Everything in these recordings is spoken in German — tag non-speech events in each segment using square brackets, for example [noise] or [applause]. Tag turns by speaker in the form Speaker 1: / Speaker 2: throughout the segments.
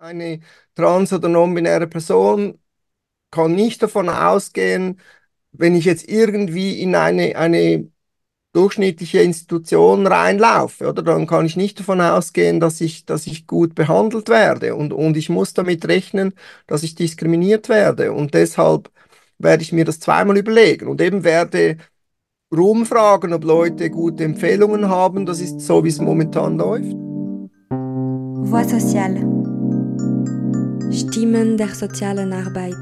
Speaker 1: Eine trans- oder non-binäre Person kann nicht davon ausgehen, wenn ich jetzt irgendwie in eine, eine durchschnittliche Institution reinlaufe, oder? Dann kann ich nicht davon ausgehen, dass ich, dass ich gut behandelt werde. Und, und ich muss damit rechnen, dass ich diskriminiert werde. Und deshalb werde ich mir das zweimal überlegen und eben werde rumfragen, ob Leute gute Empfehlungen haben. Das ist so, wie es momentan läuft.
Speaker 2: Voix sociale. Stimmen der sozialen Arbeit.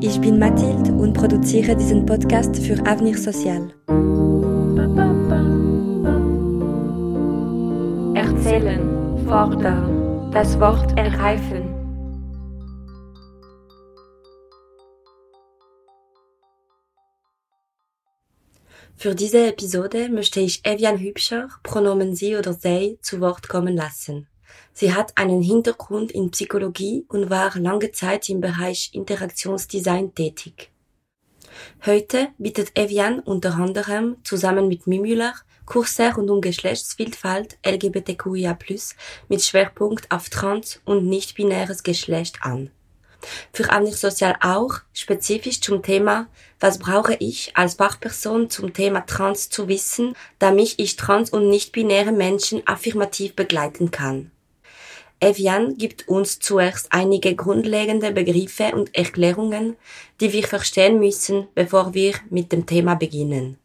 Speaker 2: Ich bin Mathilde und produziere diesen Podcast für Avenir Social.
Speaker 3: Erzählen, fordern, das Wort ergreifen.
Speaker 2: Für diese Episode möchte ich Evian Hübscher, Pronomen sie oder sei, zu Wort kommen lassen. Sie hat einen Hintergrund in Psychologie und war lange Zeit im Bereich Interaktionsdesign tätig. Heute bietet Evian unter anderem zusammen mit Mimüller Kurse rund um Geschlechtsvielfalt LGBTQIA+, mit Schwerpunkt auf trans- und nicht-binäres Geschlecht an für Avenir Sozial auch spezifisch zum Thema Was brauche ich als Fachperson zum Thema Trans zu wissen, damit ich trans- und nicht-binäre Menschen affirmativ begleiten kann. Evian gibt uns zuerst einige grundlegende Begriffe und Erklärungen, die wir verstehen müssen, bevor wir mit dem Thema beginnen.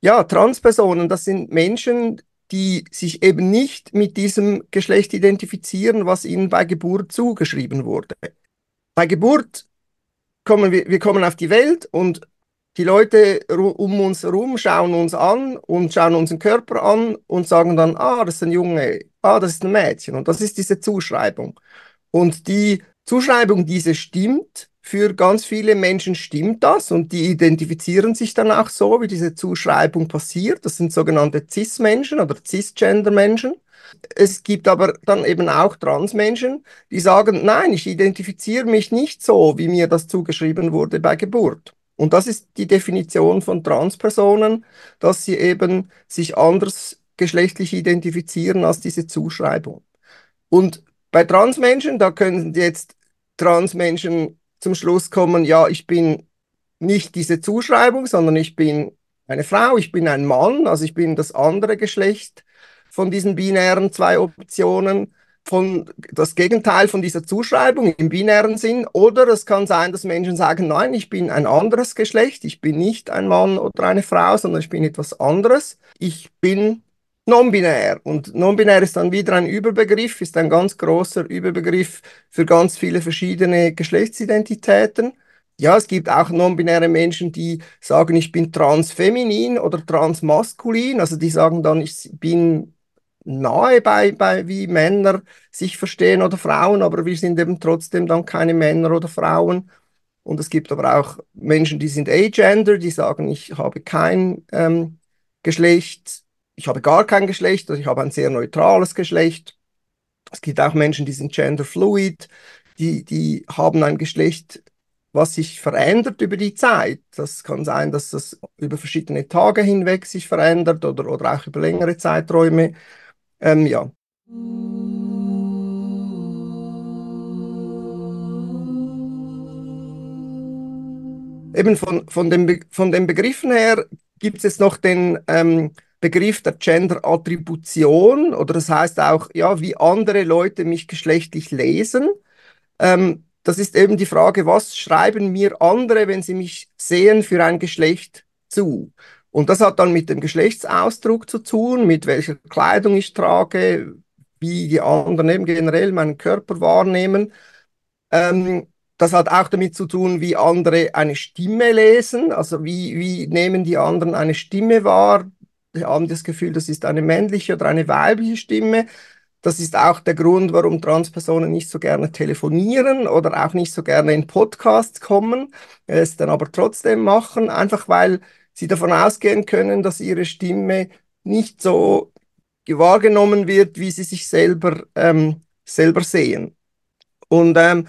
Speaker 1: Ja, Transpersonen, das sind Menschen, die sich eben nicht mit diesem Geschlecht identifizieren, was ihnen bei Geburt zugeschrieben wurde. Bei Geburt kommen wir, wir kommen auf die Welt und die Leute um uns herum schauen uns an und schauen unseren Körper an und sagen dann, ah, das ist ein Junge, ah, das ist ein Mädchen. Und das ist diese Zuschreibung. Und die Zuschreibung, diese stimmt, für ganz viele Menschen stimmt das und die identifizieren sich dann auch so, wie diese Zuschreibung passiert. Das sind sogenannte Cis-Menschen oder Cisgender-Menschen. Es gibt aber dann eben auch Transmenschen, die sagen, nein, ich identifiziere mich nicht so, wie mir das zugeschrieben wurde bei Geburt. Und das ist die Definition von Transpersonen, dass sie eben sich anders geschlechtlich identifizieren als diese Zuschreibung. Und bei Transmenschen, da können jetzt Transmenschen zum Schluss kommen, ja, ich bin nicht diese Zuschreibung, sondern ich bin eine Frau, ich bin ein Mann, also ich bin das andere Geschlecht von diesen binären zwei Optionen von das Gegenteil von dieser Zuschreibung im binären Sinn oder es kann sein, dass Menschen sagen, nein, ich bin ein anderes Geschlecht, ich bin nicht ein Mann oder eine Frau, sondern ich bin etwas anderes. Ich bin non-binär und non-binär ist dann wieder ein Überbegriff, ist ein ganz großer Überbegriff für ganz viele verschiedene Geschlechtsidentitäten. Ja, es gibt auch non-binäre Menschen, die sagen, ich bin transfeminin oder transmaskulin, also die sagen dann, ich bin nahe bei, bei wie Männer sich verstehen oder Frauen, aber wir sind eben trotzdem dann keine Männer oder Frauen. Und es gibt aber auch Menschen, die sind agender, die sagen, ich habe kein ähm, Geschlecht, ich habe gar kein Geschlecht, also ich habe ein sehr neutrales Geschlecht. Es gibt auch Menschen, die sind genderfluid, die, die haben ein Geschlecht, was sich verändert über die Zeit. Das kann sein, dass das über verschiedene Tage hinweg sich verändert oder, oder auch über längere Zeiträume. Ähm, ja. Eben von, von, dem, von den Begriffen her gibt es jetzt noch den ähm, Begriff der Gender-Attribution oder das heißt auch, ja, wie andere Leute mich geschlechtlich lesen. Ähm, das ist eben die Frage, was schreiben mir andere, wenn sie mich sehen, für ein Geschlecht zu? Und das hat dann mit dem Geschlechtsausdruck zu tun, mit welcher Kleidung ich trage, wie die anderen eben generell meinen Körper wahrnehmen. Ähm, das hat auch damit zu tun, wie andere eine Stimme lesen, also wie, wie nehmen die anderen eine Stimme wahr. Die haben das Gefühl, das ist eine männliche oder eine weibliche Stimme. Das ist auch der Grund, warum Transpersonen nicht so gerne telefonieren oder auch nicht so gerne in Podcasts kommen, es dann aber trotzdem machen, einfach weil sie davon ausgehen können, dass ihre Stimme nicht so wahrgenommen wird, wie sie sich selber, ähm, selber sehen. Und ähm,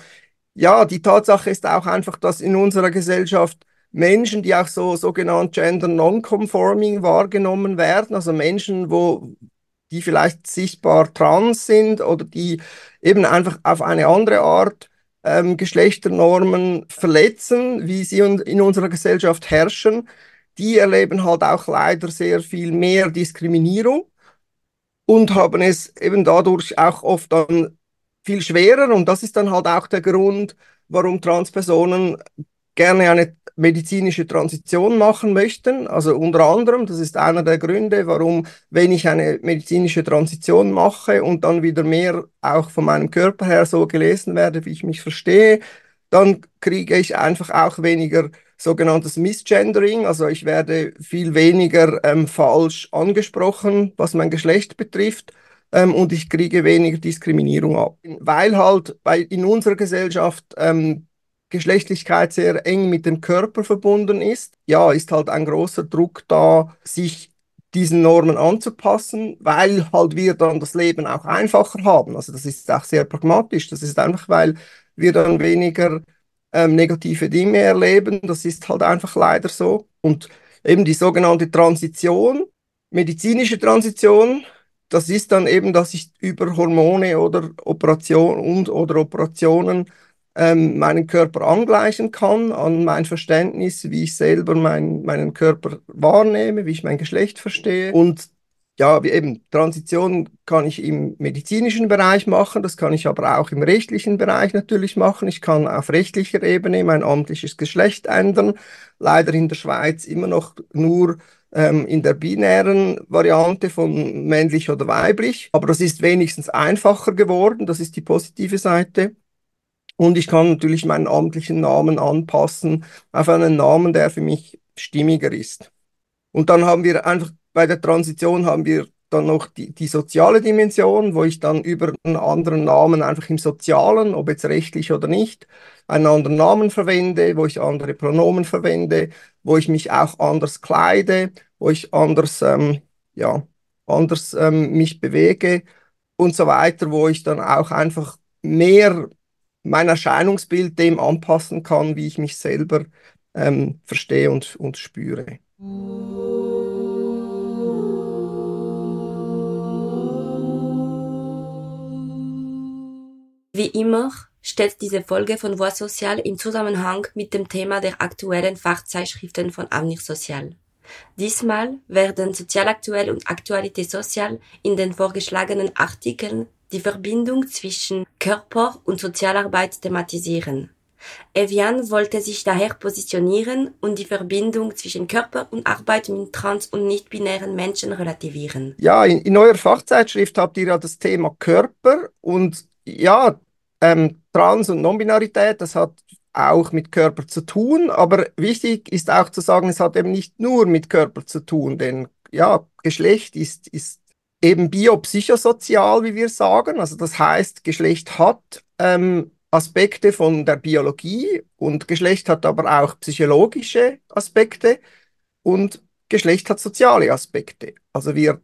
Speaker 1: ja, die Tatsache ist auch einfach, dass in unserer Gesellschaft Menschen, die auch so sogenannt gender non-conforming wahrgenommen werden, also Menschen, wo die vielleicht sichtbar trans sind oder die eben einfach auf eine andere Art ähm, Geschlechternormen verletzen, wie sie in unserer Gesellschaft herrschen, die erleben halt auch leider sehr viel mehr Diskriminierung und haben es eben dadurch auch oft dann viel schwerer. Und das ist dann halt auch der Grund, warum Transpersonen gerne eine medizinische Transition machen möchten. Also unter anderem, das ist einer der Gründe, warum, wenn ich eine medizinische Transition mache und dann wieder mehr auch von meinem Körper her so gelesen werde, wie ich mich verstehe, dann kriege ich einfach auch weniger sogenanntes Misgendering. Also ich werde viel weniger ähm, falsch angesprochen, was mein Geschlecht betrifft. Ähm, und ich kriege weniger Diskriminierung ab. Weil halt bei, in unserer Gesellschaft ähm, Geschlechtlichkeit sehr eng mit dem Körper verbunden ist, ja, ist halt ein großer Druck da, sich diesen Normen anzupassen, weil halt wir dann das Leben auch einfacher haben. Also das ist auch sehr pragmatisch. Das ist einfach, weil wir dann weniger ähm, negative Dinge erleben. Das ist halt einfach leider so. Und eben die sogenannte Transition, medizinische Transition, das ist dann eben, dass ich über Hormone oder Operationen und oder Operationen ähm, meinen Körper angleichen kann an mein Verständnis, wie ich selber mein, meinen Körper wahrnehme, wie ich mein Geschlecht verstehe. Und ja, eben, Transition kann ich im medizinischen Bereich machen, das kann ich aber auch im rechtlichen Bereich natürlich machen. Ich kann auf rechtlicher Ebene mein amtliches Geschlecht ändern. Leider in der Schweiz immer noch nur ähm, in der binären Variante von männlich oder weiblich. Aber das ist wenigstens einfacher geworden, das ist die positive Seite. Und ich kann natürlich meinen amtlichen Namen anpassen auf einen Namen, der für mich stimmiger ist. Und dann haben wir einfach bei der Transition haben wir dann noch die, die soziale Dimension, wo ich dann über einen anderen Namen einfach im Sozialen, ob jetzt rechtlich oder nicht, einen anderen Namen verwende, wo ich andere Pronomen verwende, wo ich mich auch anders kleide, wo ich anders, ähm, ja, anders ähm, mich bewege und so weiter, wo ich dann auch einfach mehr mein Erscheinungsbild dem anpassen kann, wie ich mich selber ähm, verstehe und, und spüre.
Speaker 2: Wie immer steht diese Folge von Voix Social in Zusammenhang mit dem Thema der aktuellen Fachzeitschriften von Avenir Social. Diesmal werden Sozialaktuell und Aktualité Social in den vorgeschlagenen Artikeln die Verbindung zwischen Körper und Sozialarbeit thematisieren. Evian wollte sich daher positionieren und die Verbindung zwischen Körper und Arbeit mit trans- und nicht-binären Menschen relativieren.
Speaker 1: Ja, in, in eurer Fachzeitschrift habt ihr ja das Thema Körper und ja, ähm, Trans- und Nonbinarität, das hat auch mit Körper zu tun, aber wichtig ist auch zu sagen, es hat eben nicht nur mit Körper zu tun, denn ja, Geschlecht ist, ist eben biopsychosozial, wie wir sagen. Also das heißt, Geschlecht hat ähm, Aspekte von der Biologie und Geschlecht hat aber auch psychologische Aspekte und Geschlecht hat soziale Aspekte. Also wir,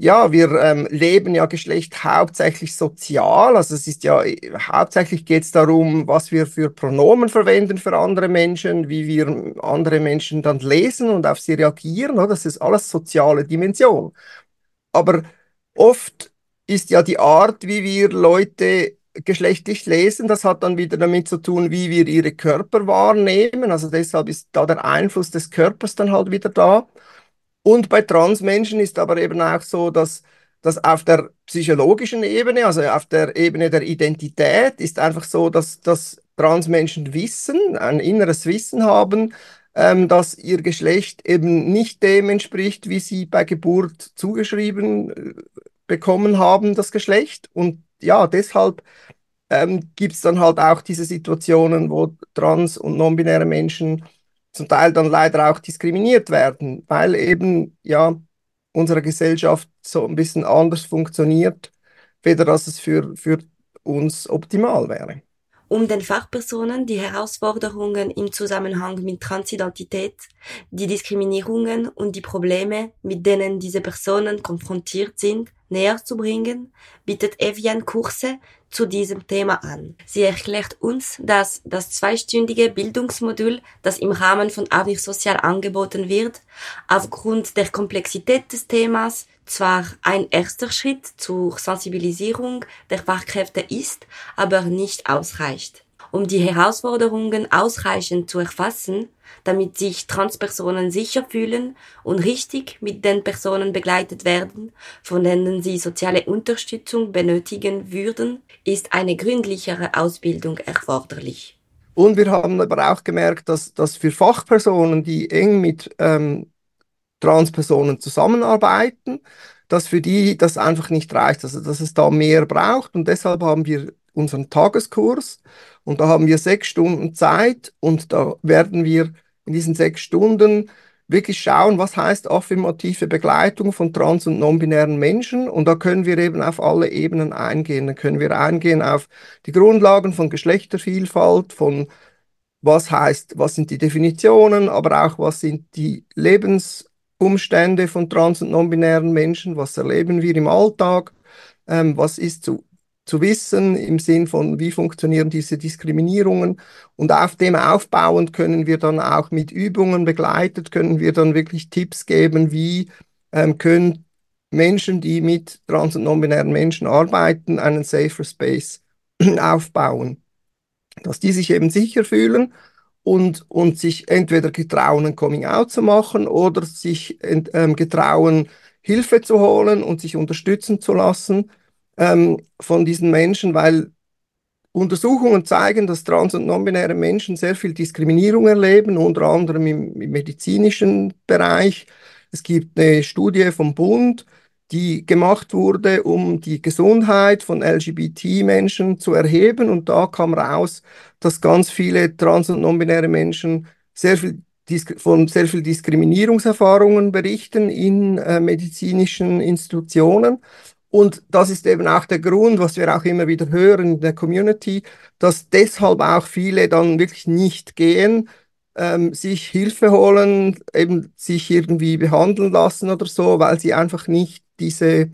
Speaker 1: ja, wir ähm, leben ja Geschlecht hauptsächlich sozial. Also es ist ja hauptsächlich geht es darum, was wir für Pronomen verwenden für andere Menschen, wie wir andere Menschen dann lesen und auf sie reagieren. Oder? Das ist alles soziale Dimension. Aber oft ist ja die Art, wie wir Leute geschlechtlich lesen, das hat dann wieder damit zu tun, wie wir ihre Körper wahrnehmen. Also deshalb ist da der Einfluss des Körpers dann halt wieder da. Und bei Transmenschen ist aber eben auch so, dass, dass auf der psychologischen Ebene, also auf der Ebene der Identität, ist einfach so, dass, dass Transmenschen wissen, ein inneres Wissen haben, ähm, dass ihr Geschlecht eben nicht dem entspricht, wie sie bei Geburt zugeschrieben äh, bekommen haben, das Geschlecht. Und ja, deshalb ähm, gibt es dann halt auch diese Situationen, wo trans- und non-binäre Menschen zum Teil dann leider auch diskriminiert werden, weil eben ja unsere Gesellschaft so ein bisschen anders funktioniert, weder dass es für, für uns optimal wäre.
Speaker 2: Um den Fachpersonen die Herausforderungen im Zusammenhang mit Transidentität, die Diskriminierungen und die Probleme, mit denen diese Personen konfrontiert sind, näher zu bringen, bietet Evian Kurse, zu diesem Thema an. Sie erklärt uns, dass das zweistündige Bildungsmodul, das im Rahmen von Avenir Sozial angeboten wird, aufgrund der Komplexität des Themas zwar ein erster Schritt zur Sensibilisierung der Fachkräfte ist, aber nicht ausreicht. Um die Herausforderungen ausreichend zu erfassen, damit sich Transpersonen sicher fühlen und richtig mit den Personen begleitet werden, von denen sie soziale Unterstützung benötigen würden, ist eine gründlichere Ausbildung erforderlich.
Speaker 1: Und wir haben aber auch gemerkt, dass, dass für Fachpersonen, die eng mit ähm, Transpersonen zusammenarbeiten, dass für die das einfach nicht reicht, also dass es da mehr braucht. Und deshalb haben wir unseren Tageskurs und da haben wir sechs Stunden Zeit und da werden wir in diesen sechs Stunden wirklich schauen, was heißt affirmative Begleitung von trans- und non-binären Menschen. Und da können wir eben auf alle Ebenen eingehen. Da können wir eingehen auf die Grundlagen von Geschlechtervielfalt, von was heißt, was sind die Definitionen, aber auch was sind die Lebensumstände von trans- und non-binären Menschen, was erleben wir im Alltag, ähm, was ist zu zu wissen im Sinn von, wie funktionieren diese Diskriminierungen. Und auf dem aufbauend können wir dann auch mit Übungen begleitet, können wir dann wirklich Tipps geben, wie ähm, können Menschen, die mit trans- und non-binären Menschen arbeiten, einen safer Space [clears throat] aufbauen. Dass die sich eben sicher fühlen und, und sich entweder getrauen, ein Coming-out zu machen oder sich ähm, getrauen, Hilfe zu holen und sich unterstützen zu lassen ähm, von diesen Menschen, weil Untersuchungen zeigen, dass trans- und non-binäre Menschen sehr viel Diskriminierung erleben, unter anderem im, im medizinischen Bereich. Es gibt eine Studie vom Bund, die gemacht wurde, um die Gesundheit von LGBT-Menschen zu erheben. Und da kam raus, dass ganz viele trans- und non-binäre Menschen sehr viel von sehr viel Diskriminierungserfahrungen berichten in äh, medizinischen Institutionen. Und das ist eben auch der Grund, was wir auch immer wieder hören in der Community, dass deshalb auch viele dann wirklich nicht gehen, ähm, sich Hilfe holen, eben sich irgendwie behandeln lassen oder so, weil sie einfach nicht diese,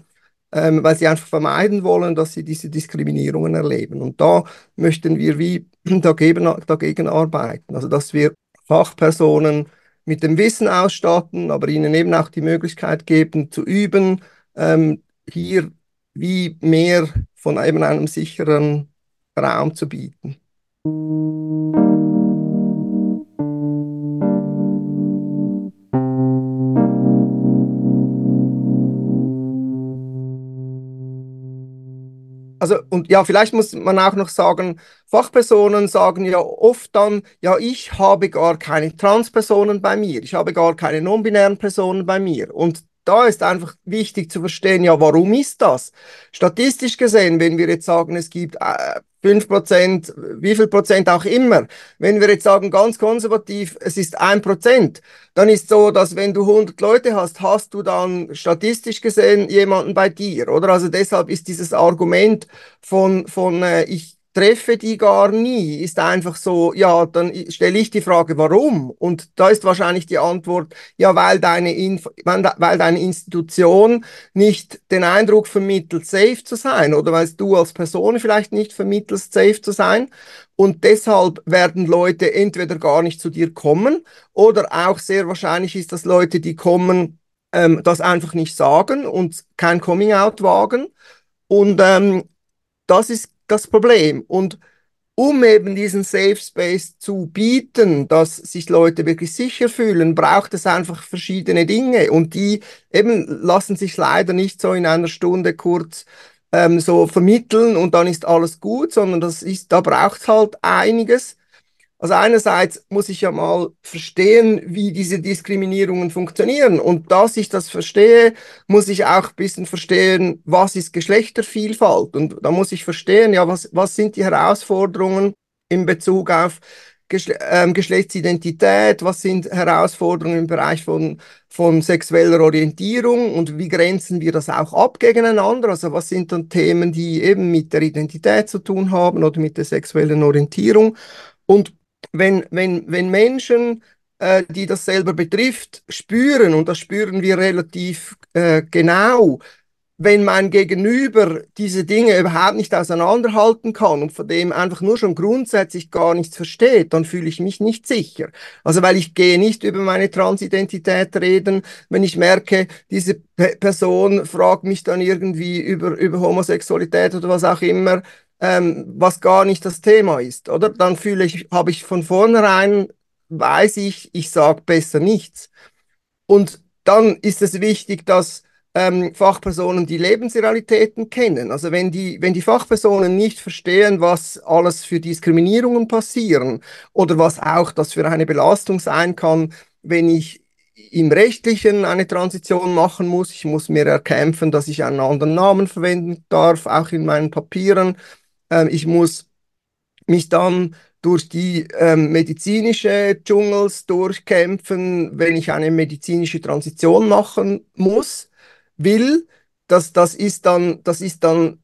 Speaker 1: ähm, weil sie einfach vermeiden wollen, dass sie diese Diskriminierungen erleben. Und da möchten wir wie [clears throat] dagegen, dagegen arbeiten, also dass wir Fachpersonen mit dem Wissen ausstatten, aber ihnen eben auch die Möglichkeit geben zu üben, ähm, hier wie mehr von eben einem sicheren Raum zu bieten. Also, und ja, vielleicht muss man auch noch sagen, Fachpersonen sagen ja oft dann, ja, ich habe gar keine Transpersonen bei mir, ich habe gar keine non-binären Personen bei mir. Und da ist einfach wichtig zu verstehen, ja, warum ist das? Statistisch gesehen, wenn wir jetzt sagen, es gibt äh, 5 Prozent, wie viel Prozent auch immer, wenn wir jetzt sagen, ganz konservativ, es ist ein Prozent, dann ist so, dass wenn du 100 Leute hast, hast du dann statistisch gesehen jemanden bei dir, oder? Also deshalb ist dieses Argument von, von äh, ich treffe die gar nie, ist einfach so, ja, dann stelle ich die Frage, warum? Und da ist wahrscheinlich die Antwort, ja, weil deine, Inf weil deine Institution nicht den Eindruck vermittelt, safe zu sein oder weil du als Person vielleicht nicht vermittelst, safe zu sein. Und deshalb werden Leute entweder gar nicht zu dir kommen oder auch sehr wahrscheinlich ist, dass Leute, die kommen, ähm, das einfach nicht sagen und kein Coming-out wagen. Und ähm, das ist das Problem. Und um eben diesen Safe Space zu bieten, dass sich Leute wirklich sicher fühlen, braucht es einfach verschiedene Dinge. Und die eben lassen sich leider nicht so in einer Stunde kurz ähm, so vermitteln und dann ist alles gut, sondern das ist, da braucht es halt einiges. Also einerseits muss ich ja mal verstehen, wie diese Diskriminierungen funktionieren. Und dass ich das verstehe, muss ich auch ein bisschen verstehen, was ist Geschlechtervielfalt. Und da muss ich verstehen, ja, was, was sind die Herausforderungen in Bezug auf Geschle ähm, Geschlechtsidentität, was sind Herausforderungen im Bereich von, von sexueller Orientierung und wie grenzen wir das auch ab gegeneinander? Also was sind dann Themen, die eben mit der Identität zu tun haben oder mit der sexuellen Orientierung? Und wenn, wenn, wenn Menschen, äh, die das selber betrifft, spüren, und das spüren wir relativ äh, genau, wenn mein Gegenüber diese Dinge überhaupt nicht auseinanderhalten kann und von dem einfach nur schon grundsätzlich gar nichts versteht, dann fühle ich mich nicht sicher. Also weil ich gehe nicht über meine Transidentität reden, wenn ich merke, diese Person fragt mich dann irgendwie über, über Homosexualität oder was auch immer, ähm, was gar nicht das Thema ist, oder? Dann fühle ich, habe ich von vornherein, weiß ich, ich sage besser nichts. Und dann ist es wichtig, dass ähm, Fachpersonen die Lebensrealitäten kennen. Also wenn die, wenn die Fachpersonen nicht verstehen, was alles für Diskriminierungen passieren oder was auch das für eine Belastung sein kann, wenn ich im Rechtlichen eine Transition machen muss. Ich muss mir erkämpfen, dass ich einen anderen Namen verwenden darf, auch in meinen Papieren. Ähm, ich muss mich dann durch die ähm, medizinische Dschungels durchkämpfen, wenn ich eine medizinische Transition machen muss. Will, das, das ist dann, das ist dann,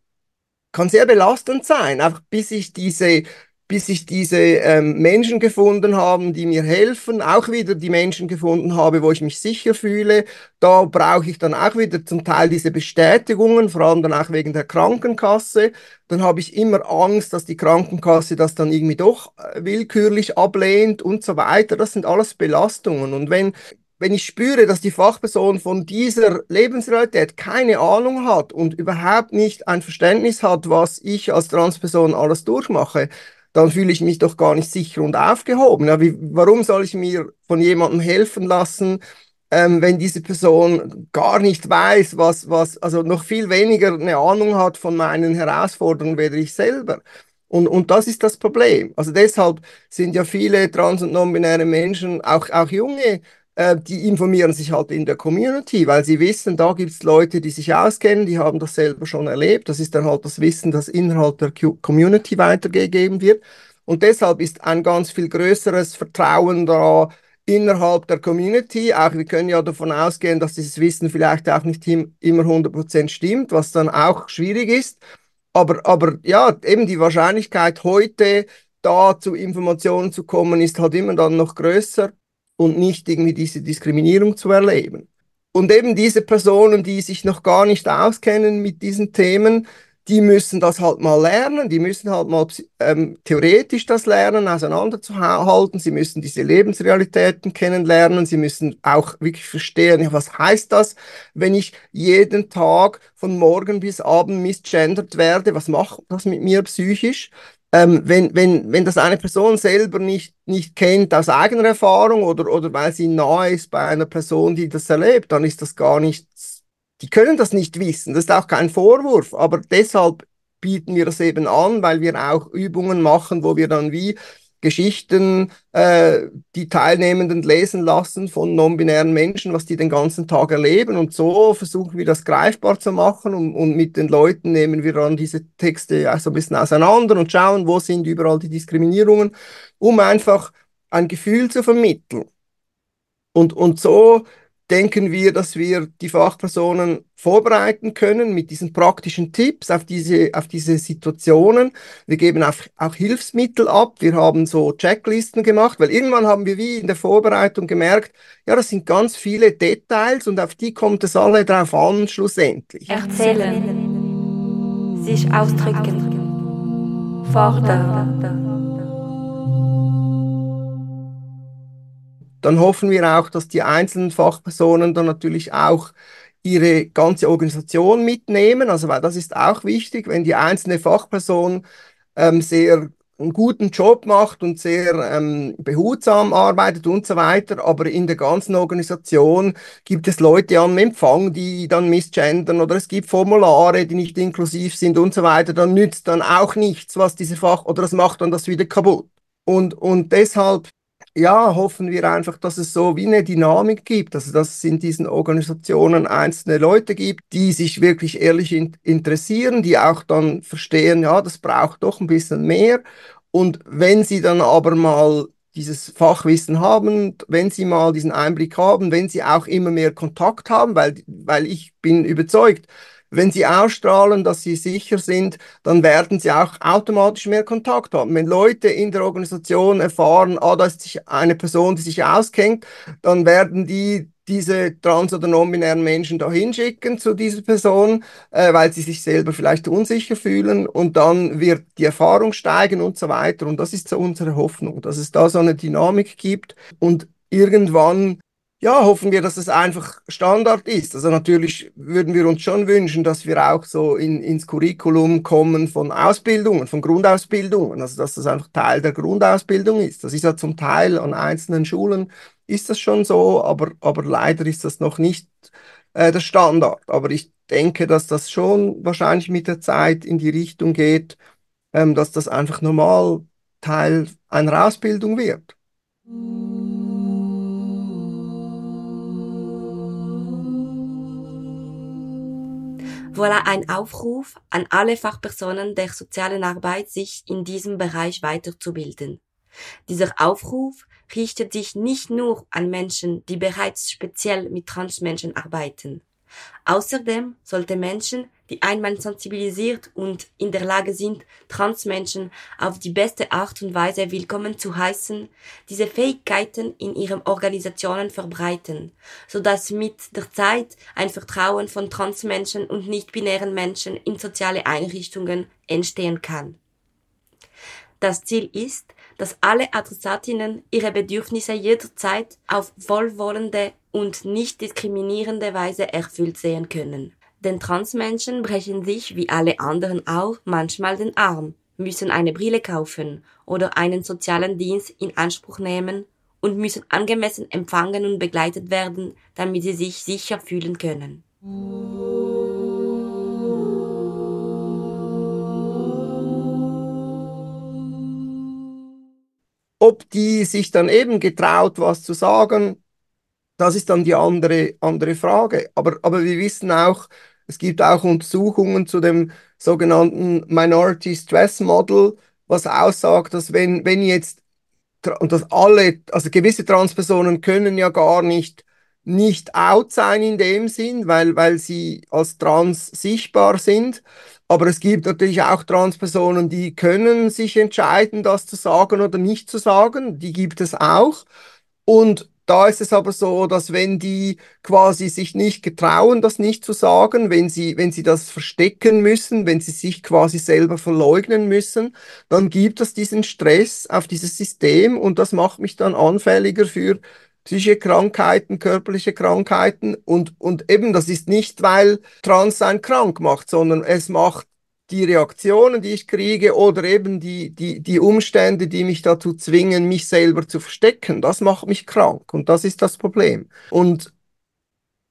Speaker 1: kann sehr belastend sein, einfach bis ich diese, bis ich diese ähm, Menschen gefunden habe, die mir helfen, auch wieder die Menschen gefunden habe, wo ich mich sicher fühle. Da brauche ich dann auch wieder zum Teil diese Bestätigungen, vor allem dann auch wegen der Krankenkasse. Dann habe ich immer Angst, dass die Krankenkasse das dann irgendwie doch äh, willkürlich ablehnt und so weiter. Das sind alles Belastungen. Und wenn wenn ich spüre, dass die Fachperson von dieser Lebensrealität keine Ahnung hat und überhaupt nicht ein Verständnis hat, was ich als Transperson alles durchmache, dann fühle ich mich doch gar nicht sicher und aufgehoben. Ja, wie, warum soll ich mir von jemandem helfen lassen, ähm, wenn diese Person gar nicht weiß, was, was, also noch viel weniger eine Ahnung hat von meinen Herausforderungen, weder ich selber. Und, und das ist das Problem. Also deshalb sind ja viele trans- und non-binäre Menschen, auch, auch junge äh, die informieren sich halt in der Community, weil sie wissen, da gibt es Leute, die sich auskennen, die haben das selber schon erlebt. Das ist dann halt das Wissen, das innerhalb der Community weitergegeben wird. Und deshalb ist ein ganz viel größeres Vertrauen da innerhalb der Community. Auch wir können ja davon ausgehen, dass dieses Wissen vielleicht auch nicht immer 100% stimmt, was dann auch schwierig ist. Aber, aber ja, eben die Wahrscheinlichkeit heute da zu Informationen zu kommen, ist halt immer dann noch größer und nicht irgendwie diese Diskriminierung zu erleben. Und eben diese Personen, die sich noch gar nicht auskennen mit diesen Themen, die müssen das halt mal lernen, die müssen halt mal ähm, theoretisch das lernen, auseinanderzuhalten, sie müssen diese Lebensrealitäten kennenlernen, sie müssen auch wirklich verstehen, was heißt das, wenn ich jeden Tag von morgen bis abend misgendert werde, was macht das mit mir psychisch? Ähm, wenn, wenn, wenn das eine Person selber nicht, nicht kennt aus eigener Erfahrung oder, oder weil sie nahe ist bei einer Person, die das erlebt, dann ist das gar nicht, die können das nicht wissen. Das ist auch kein Vorwurf, aber deshalb bieten wir das eben an, weil wir auch Übungen machen, wo wir dann wie Geschichten äh, die Teilnehmenden lesen lassen von non-binären Menschen, was die den ganzen Tag erleben. Und so versuchen wir das greifbar zu machen und, und mit den Leuten nehmen wir dann diese Texte ja so ein bisschen auseinander und schauen, wo sind überall die Diskriminierungen, um einfach ein Gefühl zu vermitteln. Und, und so denken wir, dass wir die Fachpersonen vorbereiten können mit diesen praktischen Tipps auf diese, auf diese Situationen. Wir geben auch, auch Hilfsmittel ab. Wir haben so Checklisten gemacht, weil irgendwann haben wir wie in der Vorbereitung gemerkt, ja, das sind ganz viele Details und auf die kommt es alle drauf an, schlussendlich.
Speaker 3: Erzählen, sich ausdrücken, fordern
Speaker 1: dann hoffen wir auch, dass die einzelnen Fachpersonen dann natürlich auch ihre ganze Organisation mitnehmen. Also, weil das ist auch wichtig, wenn die einzelne Fachperson ähm, sehr einen guten Job macht und sehr ähm, behutsam arbeitet und so weiter, aber in der ganzen Organisation gibt es Leute am Empfang, die dann missgendern oder es gibt Formulare, die nicht inklusiv sind und so weiter, dann nützt dann auch nichts, was diese Fach oder das macht dann das wieder kaputt. Und, und deshalb ja, hoffen wir einfach, dass es so wie eine Dynamik gibt, also dass es in diesen Organisationen einzelne Leute gibt, die sich wirklich ehrlich in interessieren, die auch dann verstehen, ja, das braucht doch ein bisschen mehr. Und wenn sie dann aber mal dieses Fachwissen haben, wenn sie mal diesen Einblick haben, wenn sie auch immer mehr Kontakt haben, weil, weil ich bin überzeugt, wenn sie ausstrahlen, dass sie sicher sind, dann werden sie auch automatisch mehr Kontakt haben. Wenn Leute in der Organisation erfahren, ah, da ist eine Person, die sich auskennt, dann werden die diese trans- oder non-binären Menschen da hinschicken zu dieser Person, äh, weil sie sich selber vielleicht unsicher fühlen und dann wird die Erfahrung steigen und so weiter. Und das ist so unsere Hoffnung, dass es da so eine Dynamik gibt und irgendwann ja, hoffen wir, dass es einfach Standard ist. Also natürlich würden wir uns schon wünschen, dass wir auch so in, ins Curriculum kommen von Ausbildungen, von Grundausbildungen, also dass das einfach Teil der Grundausbildung ist. Das ist ja zum Teil an einzelnen Schulen ist das schon so, aber, aber leider ist das noch nicht äh, der Standard. Aber ich denke, dass das schon wahrscheinlich mit der Zeit in die Richtung geht, ähm, dass das einfach normal Teil einer Ausbildung wird.
Speaker 2: Voilà ein Aufruf an alle Fachpersonen der sozialen Arbeit, sich in diesem Bereich weiterzubilden. Dieser Aufruf richtet sich nicht nur an Menschen, die bereits speziell mit Transmenschen arbeiten. Außerdem sollte Menschen, die einmal sensibilisiert und in der Lage sind, Transmenschen auf die beste Art und Weise willkommen zu heißen, diese Fähigkeiten in ihren Organisationen verbreiten, so dass mit der Zeit ein Vertrauen von Transmenschen und nicht-binären Menschen in soziale Einrichtungen entstehen kann. Das Ziel ist, dass alle Adressatinnen ihre Bedürfnisse jederzeit auf wohlwollende und nicht diskriminierende Weise erfüllt sehen können. Denn Transmenschen brechen sich wie alle anderen auch manchmal den Arm, müssen eine Brille kaufen oder einen sozialen Dienst in Anspruch nehmen und müssen angemessen empfangen und begleitet werden, damit sie sich sicher fühlen können.
Speaker 1: Ob die sich dann eben getraut, was zu sagen, das ist dann die andere, andere Frage. Aber, aber wir wissen auch, es gibt auch Untersuchungen zu dem sogenannten Minority Stress Model, was aussagt, dass wenn, wenn jetzt, und dass alle, also gewisse Transpersonen können ja gar nicht, nicht out sein in dem Sinn, weil, weil sie als trans sichtbar sind. Aber es gibt natürlich auch Transpersonen, die können sich entscheiden, das zu sagen oder nicht zu sagen. Die gibt es auch. Und da ist es aber so, dass wenn die quasi sich nicht getrauen, das nicht zu sagen, wenn sie, wenn sie das verstecken müssen, wenn sie sich quasi selber verleugnen müssen, dann gibt es diesen Stress auf dieses System und das macht mich dann anfälliger für psychische Krankheiten, körperliche Krankheiten und, und eben das ist nicht, weil Transsein krank macht, sondern es macht die Reaktionen, die ich kriege oder eben die, die, die Umstände, die mich dazu zwingen, mich selber zu verstecken, das macht mich krank und das ist das Problem. Und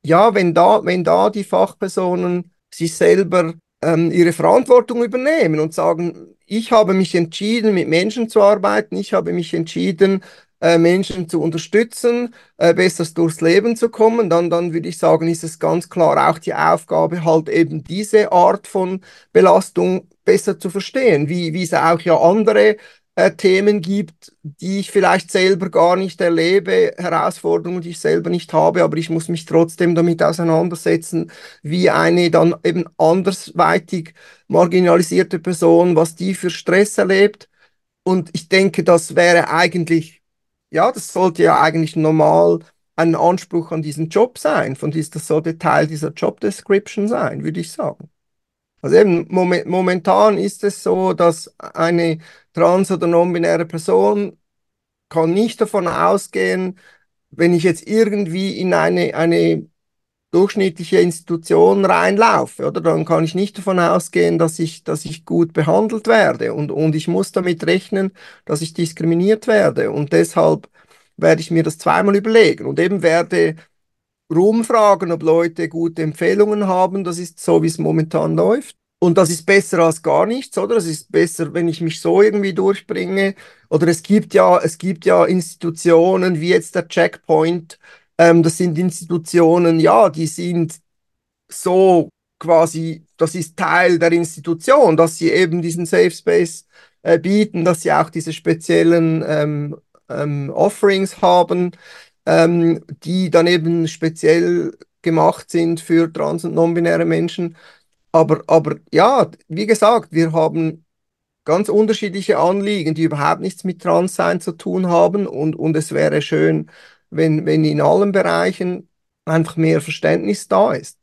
Speaker 1: ja, wenn da, wenn da die Fachpersonen sich selber ähm, ihre Verantwortung übernehmen und sagen, ich habe mich entschieden, mit Menschen zu arbeiten, ich habe mich entschieden, äh, Menschen zu unterstützen, äh, besser durchs Leben zu kommen, dann, dann würde ich sagen, ist es ganz klar auch die Aufgabe, halt eben diese Art von Belastung besser zu verstehen, wie, wie es auch ja andere äh, Themen gibt, die ich vielleicht selber gar nicht erlebe, Herausforderungen, die ich selber nicht habe, aber ich muss mich trotzdem damit auseinandersetzen, wie eine dann eben andersweitig marginalisierte Person, was die für Stress erlebt. Und ich denke, das wäre eigentlich ja, das sollte ja eigentlich normal ein Anspruch an diesen Job sein. Von dies, das sollte Teil dieser Job Description sein, würde ich sagen. Also eben moment, momentan ist es so, dass eine trans- oder non-binäre Person kann nicht davon ausgehen, wenn ich jetzt irgendwie in eine, eine durchschnittliche Institution reinlaufe, oder? Dann kann ich nicht davon ausgehen, dass ich, dass ich gut behandelt werde und, und ich muss damit rechnen, dass ich diskriminiert werde und deshalb werde ich mir das zweimal überlegen und eben werde rumfragen, ob Leute gute Empfehlungen haben. Das ist so, wie es momentan läuft. Und das ist besser als gar nichts, oder? Es ist besser, wenn ich mich so irgendwie durchbringe. Oder es gibt ja, es gibt ja Institutionen wie jetzt der Checkpoint, ähm, das sind Institutionen, ja, die sind so quasi, das ist Teil der Institution, dass sie eben diesen Safe Space äh, bieten, dass sie auch diese speziellen ähm, ähm, Offerings haben, ähm, die dann eben speziell gemacht sind für trans- und non-binäre Menschen. Aber, aber ja, wie gesagt, wir haben ganz unterschiedliche Anliegen, die überhaupt nichts mit Transsein zu tun haben und, und es wäre schön, wenn, wenn in allen Bereichen einfach mehr Verständnis da ist.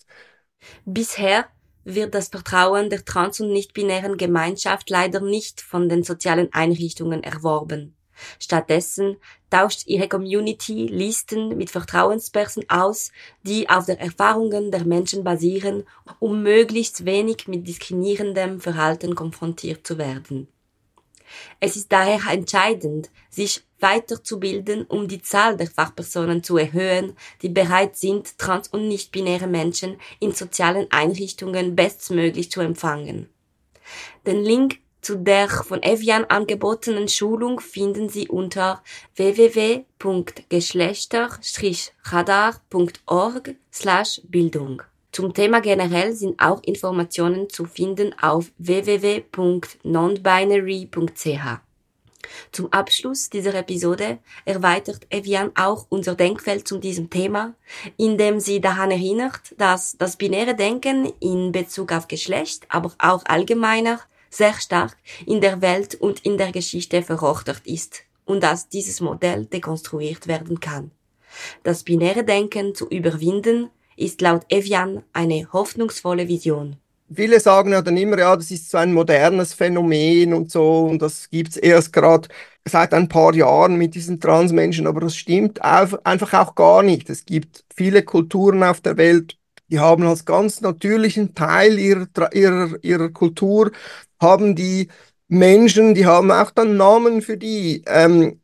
Speaker 2: Bisher wird das Vertrauen der trans- und nicht-binären Gemeinschaft leider nicht von den sozialen Einrichtungen erworben. Stattdessen tauscht ihre Community Listen mit Vertrauenspersonen aus, die auf den Erfahrungen der Menschen basieren, um möglichst wenig mit diskriminierendem Verhalten konfrontiert zu werden. Es ist daher entscheidend, sich weiterzubilden, um die Zahl der Fachpersonen zu erhöhen, die bereit sind, trans- und nicht-binäre Menschen in sozialen Einrichtungen bestmöglich zu empfangen. Den Link zu der von Evian angebotenen Schulung finden Sie unter www.geschlechter-radar.org/bildung. Zum Thema generell sind auch Informationen zu finden auf www.nonbinary.ch. Zum Abschluss dieser Episode erweitert Evian auch unser Denkfeld zu diesem Thema, indem sie daran erinnert, dass das binäre Denken in Bezug auf Geschlecht, aber auch allgemeiner sehr stark in der Welt und in der Geschichte verrochtet ist und dass dieses Modell dekonstruiert werden kann. Das binäre Denken zu überwinden ist laut Evian eine hoffnungsvolle Vision.
Speaker 1: Viele sagen ja dann immer, ja, das ist so ein modernes Phänomen und so und das gibt's erst gerade seit ein paar Jahren mit diesen Transmenschen, aber das stimmt einfach auch gar nicht. Es gibt viele Kulturen auf der Welt, die haben als ganz natürlichen Teil ihrer, ihrer, ihrer Kultur haben die Menschen, die haben auch dann Namen für die, ähm,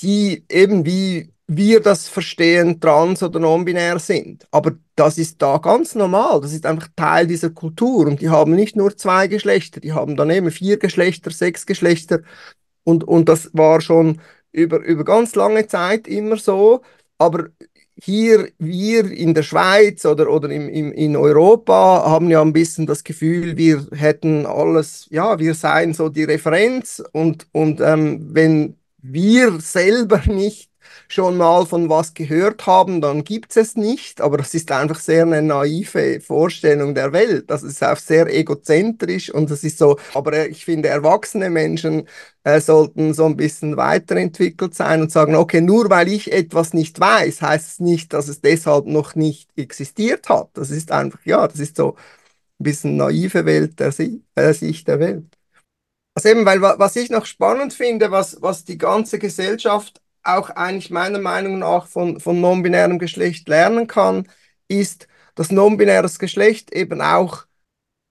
Speaker 1: die eben wie wir das verstehen, trans oder non-binär sind. Aber das ist da ganz normal. Das ist einfach Teil dieser Kultur. Und die haben nicht nur zwei Geschlechter, die haben dann eben vier Geschlechter, sechs Geschlechter. Und, und das war schon über, über ganz lange Zeit immer so. Aber hier, wir in der Schweiz oder, oder im, im, in Europa haben ja ein bisschen das Gefühl, wir hätten alles, ja, wir seien so die Referenz und, und ähm, wenn wir selber nicht schon mal von was gehört haben, dann gibt es es nicht. Aber das ist einfach sehr eine naive Vorstellung der Welt. Das ist auch sehr egozentrisch und das ist so. Aber ich finde, erwachsene Menschen äh, sollten so ein bisschen weiterentwickelt sein und sagen, okay, nur weil ich etwas nicht weiß, heißt es nicht, dass es deshalb noch nicht existiert hat. Das ist einfach, ja, das ist so ein bisschen naive Welt der äh, Sicht der Welt. Also eben, weil was ich noch spannend finde, was, was die ganze Gesellschaft auch eigentlich meiner Meinung nach von, von non-binärem Geschlecht lernen kann, ist, dass non-binäres Geschlecht eben auch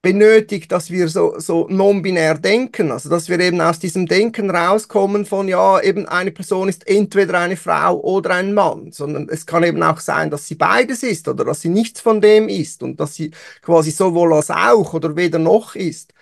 Speaker 1: benötigt, dass wir so, so non-binär denken, also dass wir eben aus diesem Denken rauskommen von, ja, eben eine Person ist entweder eine Frau oder ein Mann, sondern es kann eben auch sein, dass sie beides ist oder dass sie nichts von dem ist und dass sie quasi sowohl als auch oder weder noch ist.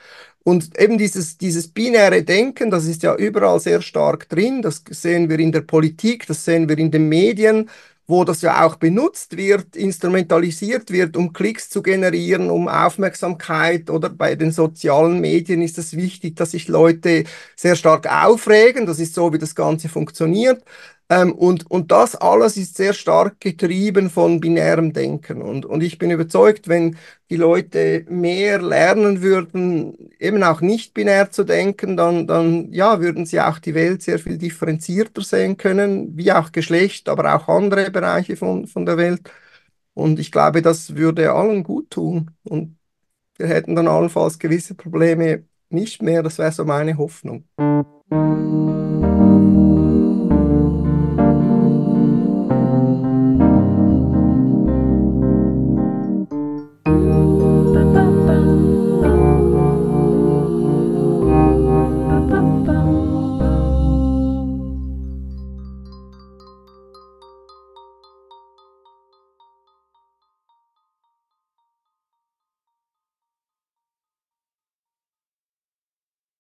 Speaker 1: Und eben dieses, dieses binäre Denken, das ist ja überall sehr stark drin. Das sehen wir in der Politik, das sehen wir in den Medien, wo das ja auch benutzt wird, instrumentalisiert wird, um Klicks zu generieren, um Aufmerksamkeit oder bei den sozialen Medien ist es wichtig, dass sich Leute sehr stark aufregen. Das ist so, wie das Ganze funktioniert. Ähm, und, und das alles ist sehr stark getrieben von binärem Denken. Und, und ich bin überzeugt, wenn die Leute mehr lernen würden, eben auch nicht binär zu denken, dann, dann ja, würden sie auch die Welt sehr viel differenzierter sehen können, wie auch Geschlecht, aber auch andere Bereiche von, von der Welt. Und ich glaube, das würde allen gut tun. Und wir hätten dann allenfalls gewisse Probleme nicht mehr. Das wäre so meine Hoffnung.